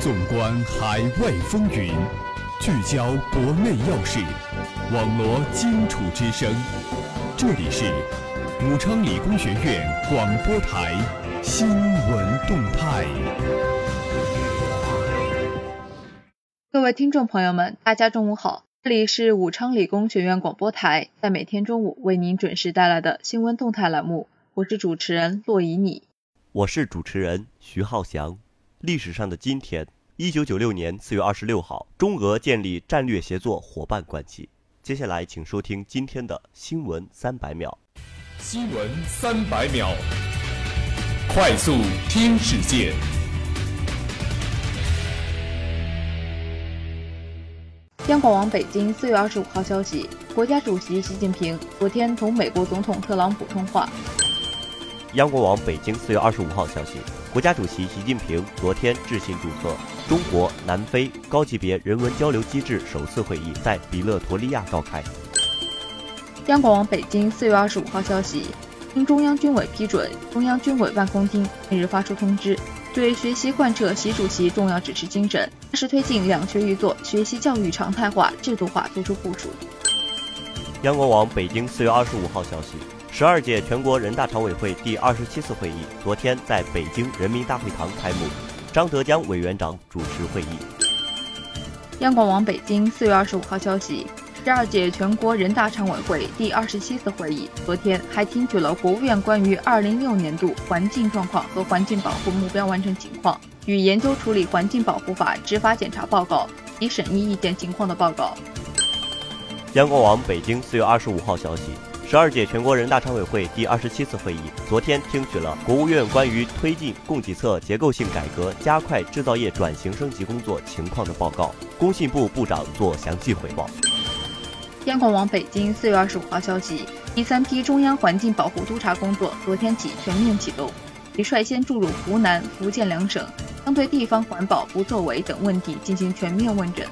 纵观海外风云，聚焦国内要事，网罗荆楚之声。这里是武昌理工学院广播台新闻动态。各位听众朋友们，大家中午好，这里是武昌理工学院广播台，在每天中午为您准时带来的新闻动态栏目，我是主持人骆以你。我是主持人徐浩翔。历史上的今天，一九九六年四月二十六号，中俄建立战略协作伙伴关系。接下来，请收听今天的新闻三百秒。新闻三百秒，快速听世界。央广网北京四月二十五号消息，国家主席习近平昨天同美国总统特朗普通话。央广网北京四月二十五号消息，国家主席习近平昨天致信祝贺，中国南非高级别人文交流机制首次会议在比勒陀利亚召开。央广网北京四月二十五号消息，经中央军委批准，中央军委办公厅近日发出通知，对学习贯彻习主席重要指示精神，扎实推进两学一做学习教育常态化、制度化作出部署。央广网北京四月二十五号消息。十二届全国人大常委会第二十七次会议昨天在北京人民大会堂开幕，张德江委员长主持会议。央广网北京四月二十五号消息，十二届全国人大常委会第二十七次会议昨天还听取了国务院关于二零一六年度环境状况和环境保护目标完成情况与研究处理环境保护法执法检查报告及审议意见情况的报告。央广网北京四月二十五号消息。十二届全国人大常委会第二十七次会议昨天听取了国务院关于推进供给侧结构性改革、加快制造业转型升级工作情况的报告，工信部部长作详细汇报。央广网北京四月二十五号消息，第三批中央环境保护督察工作昨天起全面启动，已率先注入湖南、福建两省，将对地方环保不作为等问题进行全面问诊。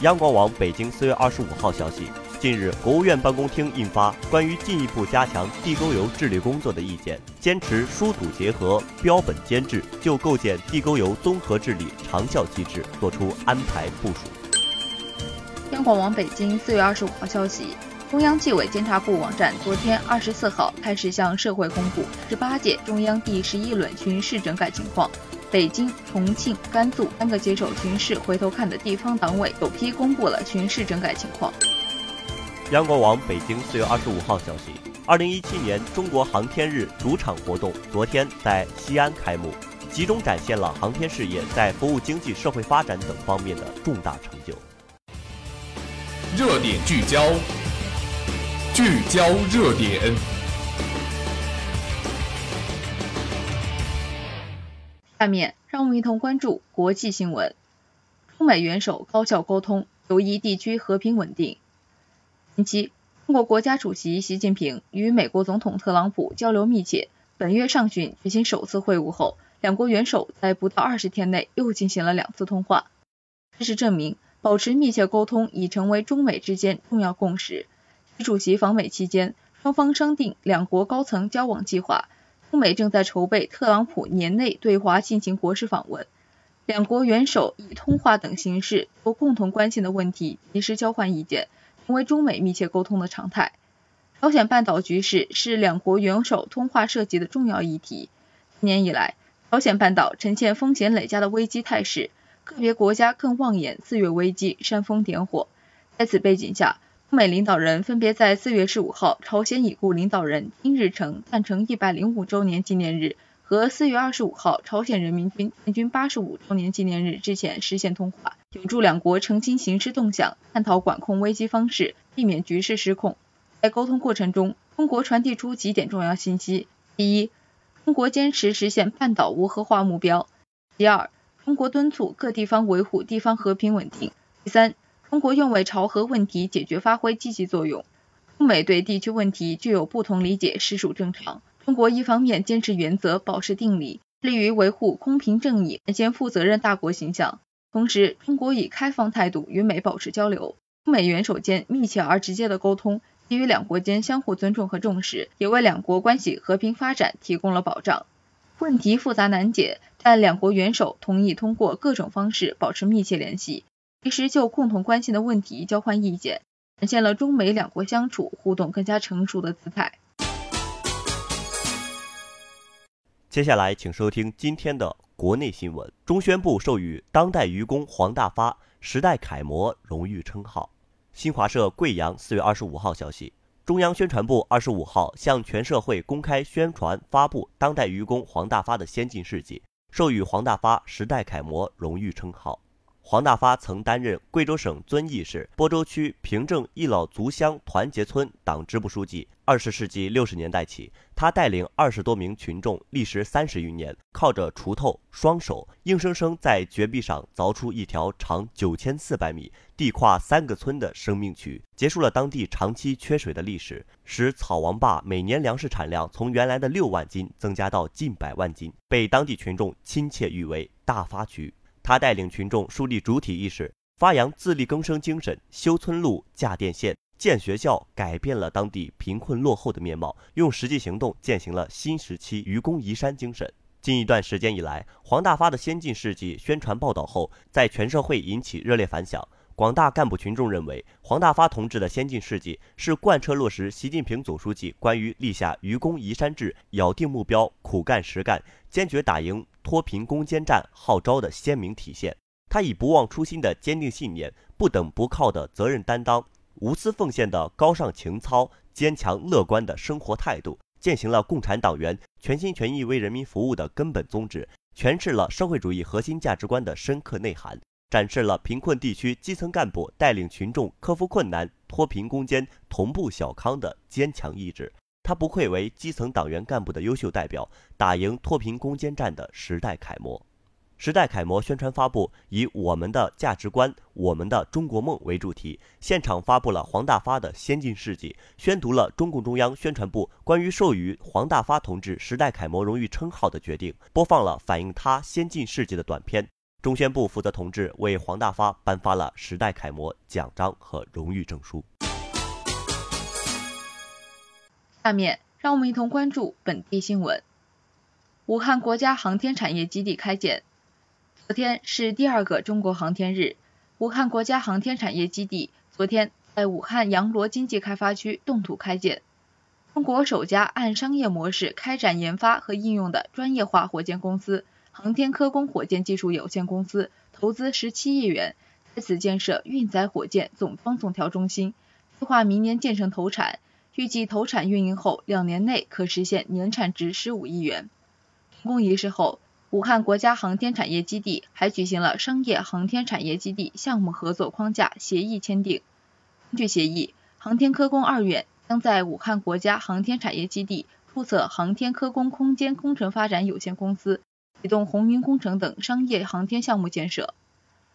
央广网北京四月二十五号消息。近日，国务院办公厅印发《关于进一步加强地沟油治理工作的意见》，坚持疏堵结合、标本兼治，就构建地沟油综合治理长效机制作出安排部署。央广网北京四月二十五号消息，中央纪委监察部网站昨天二十四号开始向社会公布十八届中央第十一轮巡视整改情况。北京、重庆、甘肃三个接手巡视回头看的地方党委首批公布了巡视整改情况。央广网北京四月二十五号消息，二零一七年中国航天日主场活动昨天在西安开幕，集中展现了航天事业在服务经济社会发展等方面的重大成就。热点聚焦，聚焦热点。下面让我们一同关注国际新闻：中美元首高效沟通，有益地区和平稳定。近期，中国国家主席习近平与美国总统特朗普交流密切。本月上旬举行首次会晤后，两国元首在不到二十天内又进行了两次通话。事实证明，保持密切沟通已成为中美之间重要共识。习主席访美期间，双方商定两国高层交往计划。中美正在筹备特朗普年内对华进行国事访问。两国元首以通话等形式就共同关心的问题及时交换意见。成为中美密切沟通的常态。朝鲜半岛局势是两国元首通话涉及的重要议题。今年以来，朝鲜半岛呈现风险累加的危机态势，个别国家更妄言四月危机，煽风点火。在此背景下，中美领导人分别在四月十五号朝鲜已故领导人金日成诞辰一百零五周年纪念日和四月二十五号朝鲜人民军建军八十五周年纪念日之前实现通话。有助两国澄清形势动向，探讨管控危机方式，避免局势失控。在沟通过程中，中国传递出几点重要信息：第一，中国坚持实现半岛无核化目标；第二，中国敦促各地方维护地方和平稳定；第三，中国愿为朝核问题解决发挥积极作用。中美对地区问题具有不同理解，实属正常。中国一方面坚持原则，保持定力，致力于维护公平正义，展现负责任大国形象。同时，中国以开放态度与美保持交流，中美元首间密切而直接的沟通，给予两国间相互尊重和重视，也为两国关系和平发展提供了保障。问题复杂难解，但两国元首同意通过各种方式保持密切联系，及时就共同关心的问题交换意见，展现了中美两国相处互动更加成熟的姿态。接下来，请收听今天的国内新闻。中宣部授予当代愚公黄大发“时代楷模”荣誉称号。新华社贵阳四月二十五号消息。中央宣传部二十五号向全社会公开宣传发布当代愚公黄大发的先进事迹，授予黄大发“时代楷模”荣誉称号。黄大发曾担任贵州省遵义市播州区平正一老族乡团结村党支部书记。二十世纪六十年代起，他带领二十多名群众，历时三十余年，靠着锄头、双手，硬生生在绝壁上凿出一条长九千四百米、地跨三个村的生命渠，结束了当地长期缺水的历史，使草王坝每年粮食产量从原来的六万斤增加到近百万斤，被当地群众亲切誉为“大发渠”。他带领群众树立主体意识，发扬自力更生精神，修村路、架电线、建学校，改变了当地贫困落后的面貌，用实际行动践行了新时期愚公移山精神。近一段时间以来，黄大发的先进事迹宣传报道后，在全社会引起热烈反响。广大干部群众认为，黄大发同志的先进事迹是贯彻落实习近平总书记关于立下愚公移山志、咬定目标、苦干实干、坚决打赢脱贫攻坚战号召的鲜明体现。他以不忘初心的坚定信念、不等不靠的责任担当、无私奉献的高尚情操、坚强乐观的生活态度，践行了共产党员全心全意为人民服务的根本宗旨，诠释了社会主义核心价值观的深刻内涵。展示了贫困地区基层干部带领群众克服困难、脱贫攻坚、同步小康的坚强意志。他不愧为基层党员干部的优秀代表，打赢脱贫攻坚战的时代楷模。时代楷模宣传发布以“我们的价值观，我们的中国梦”为主题，现场发布了黄大发的先进事迹，宣读了中共中央宣传部关于授予黄大发同志“时代楷模”荣誉称号的决定，播放了反映他先进事迹的短片。中宣部负责同志为黄大发颁发了时代楷模奖章和荣誉证书。下面让我们一同关注本地新闻：武汉国家航天产业基地开建。昨天是第二个中国航天日，武汉国家航天产业基地昨天在武汉阳罗经济开发区动土开建，中国首家按商业模式开展研发和应用的专业化火箭公司。航天科工火箭技术有限公司投资十七亿元，在此建设运载火箭总装总调中心，计划明年建成投产，预计投产运营后两年内可实现年产值十五亿元。成功仪式后，武汉国家航天产业基地还举行了商业航天产业基地项目合作框架协议签订。根据协议，航天科工二院将在武汉国家航天产业基地注册航天科工空间工程发展有限公司。启动红云工程等商业航天项目建设，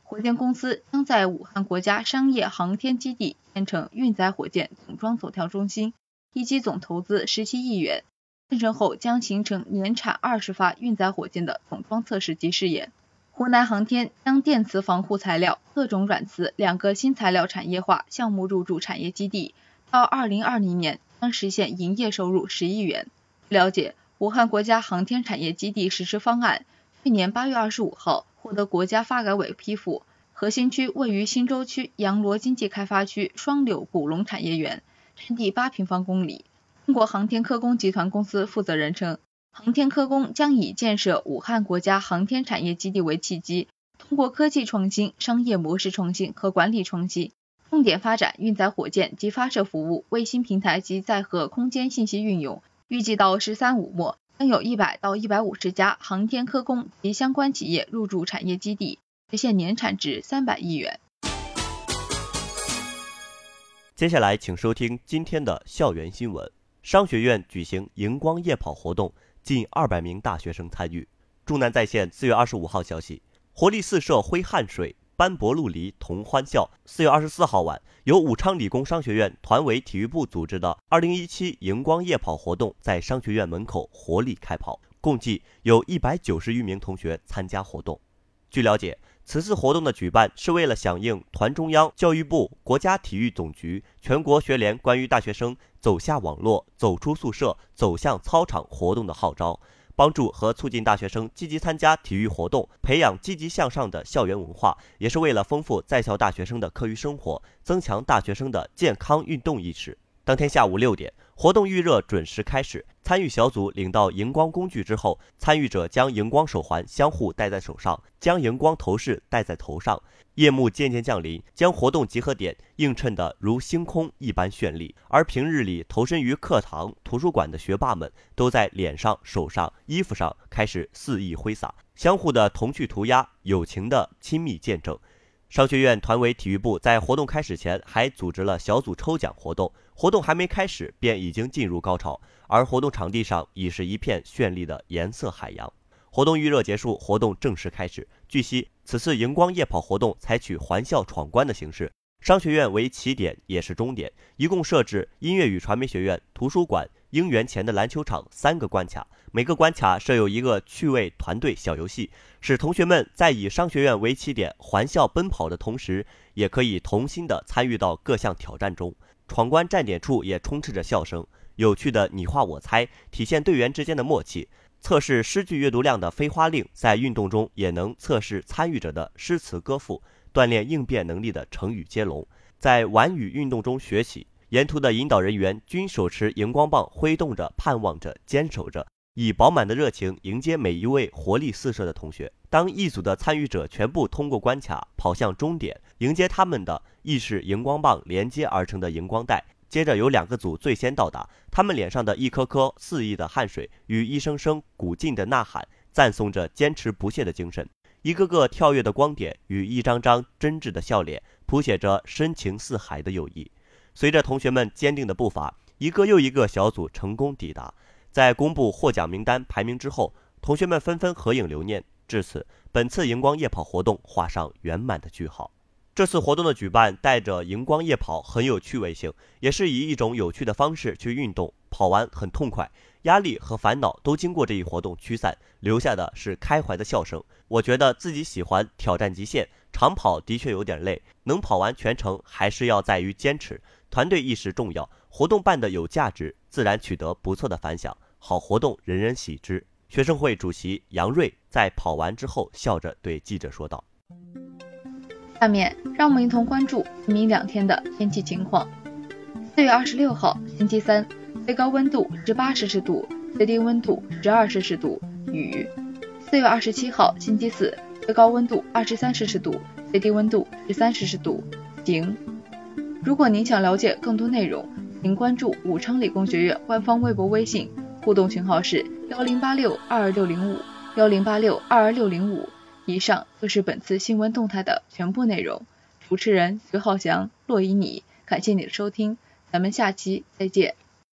火箭公司将在武汉国家商业航天基地建成运载火箭总装总调中心，一机总投资十七亿元。建成后将形成年产二十发运载火箭的总装测试及试验。湖南航天将电磁防护材料、特种软磁两个新材料产业化项目入驻产业基地，到二零二零年将实现营业收入十亿元。据了解。武汉国家航天产业基地实施方案去年八月二十五号获得国家发改委批复，核心区位于新洲区阳罗经济开发区双柳古龙产业园，占地八平方公里。中国航天科工集团公司负责人称，航天科工将以建设武汉国家航天产业基地为契机，通过科技创新、商业模式创新和管理创新，重点发展运载火箭及发射服务、卫星平台及载荷空间信息运用。预计到“十三五”末，将有一百到一百五十家航天科工及相关企业入驻产业基地，实现年产值三百亿元。接下来，请收听今天的校园新闻。商学院举行荧光夜跑活动，近二百名大学生参与。中南在线四月二十五号消息：活力四射挥汗水。斑驳陆离同欢笑。四月二十四号晚，由武昌理工商学院团委体育部组织的二零一七荧光夜跑活动在商学院门口活力开跑，共计有一百九十余名同学参加活动。据了解，此次活动的举办是为了响应团中央、教育部、国家体育总局、全国学联关于大学生走下网络、走出宿舍、走向操场活动的号召。帮助和促进大学生积极参加体育活动，培养积极向上的校园文化，也是为了丰富在校大学生的课余生活，增强大学生的健康运动意识。当天下午六点，活动预热准时开始。参与小组领到荧光工具之后，参与者将荧光手环相互戴在手上，将荧光头饰戴在头上。夜幕渐渐降临，将活动集合点映衬得如星空一般绚丽。而平日里投身于课堂、图书馆的学霸们，都在脸上、手上、衣服上开始肆意挥洒，相互的童趣涂鸦，友情的亲密见证。商学院团委体育部在活动开始前还组织了小组抽奖活动，活动还没开始便已经进入高潮，而活动场地上已是一片绚丽的颜色海洋。活动预热结束，活动正式开始。据悉，此次荧光夜跑活动采取环校闯关的形式，商学院为起点也是终点，一共设置音乐与传媒学院、图书馆、应援前的篮球场三个关卡。每个关卡设有一个趣味团队小游戏，使同学们在以商学院为起点环校奔跑的同时，也可以同心的参与到各项挑战中。闯关站点处也充斥着笑声，有趣的你画我猜，体现队员之间的默契。测试诗句阅读量的飞花令，在运动中也能测试参与者的诗词歌赋，锻炼应变能力的成语接龙。在玩语运动中学习，沿途的引导人员均手持荧光棒，挥动着，盼望着，坚守着。以饱满的热情迎接每一位活力四射的同学。当一组的参与者全部通过关卡，跑向终点，迎接他们的亦是荧光棒连接而成的荧光带。接着有两个组最先到达，他们脸上的一颗颗肆意的汗水与一声声鼓劲的呐喊，赞颂着坚持不懈的精神。一个个跳跃的光点与一张张真挚的笑脸，谱写着深情似海的友谊。随着同学们坚定的步伐，一个又一个小组成功抵达。在公布获奖名单排名之后，同学们纷纷合影留念。至此，本次荧光夜跑活动画上圆满的句号。这次活动的举办带着荧光夜跑很有趣味性，也是以一种有趣的方式去运动，跑完很痛快，压力和烦恼都经过这一活动驱散，留下的是开怀的笑声。我觉得自己喜欢挑战极限，长跑的确有点累，能跑完全程还是要在于坚持，团队意识重要，活动办得有价值，自然取得不错的反响。好活动，人人喜之。学生会主席杨瑞在跑完之后，笑着对记者说道：“下面让我们一同关注今明两天的天气情况。四月二十六号，星期三，最高温度十八摄氏度，最低温度十二摄氏度，雨。四月二十七号，星期四，最高温度二十三摄氏度，最低温度十三摄氏度，晴。如果您想了解更多内容，请关注武昌理工学院官方微博、微信。”互动群号是幺零八六二二六零五幺零八六二二六零五。以上就是本次新闻动态的全部内容。主持人徐浩翔、洛以你，感谢你的收听，咱们下期再见。